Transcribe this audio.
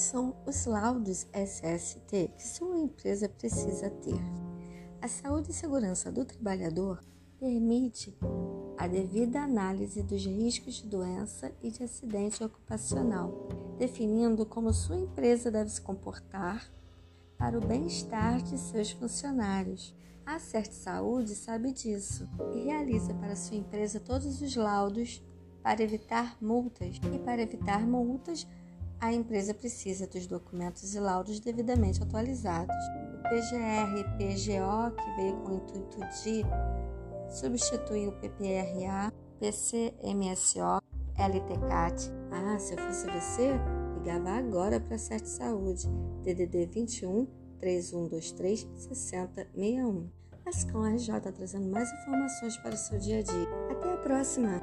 Quais são os laudos SST que sua empresa precisa ter? A saúde e segurança do trabalhador permite a devida análise dos riscos de doença e de acidente ocupacional, definindo como sua empresa deve se comportar para o bem-estar de seus funcionários. A Cert Saúde sabe disso e realiza para sua empresa todos os laudos para evitar multas. E para evitar multas, a empresa precisa dos documentos e laudos devidamente atualizados. O PGR e PGO, que veio com o intuito de substituir o PPRA, PCMSO, LTCAT. Ah, se eu fosse você, ligava agora para a Cert Saúde, DDD 21 3123 6061. A SCOM RJ trazendo mais informações para o seu dia a dia. Até a próxima!